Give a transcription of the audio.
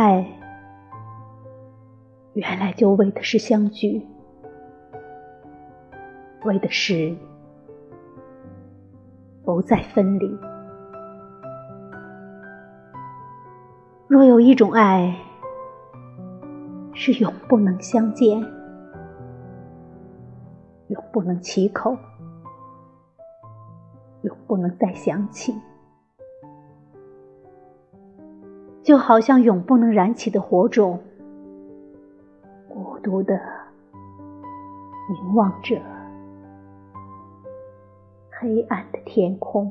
爱原来就为的是相聚，为的是不再分离。若有一种爱是永不能相见，永不能启口，永不能再想起，就好像永不能燃起的火种，孤独的凝望着黑暗的天空。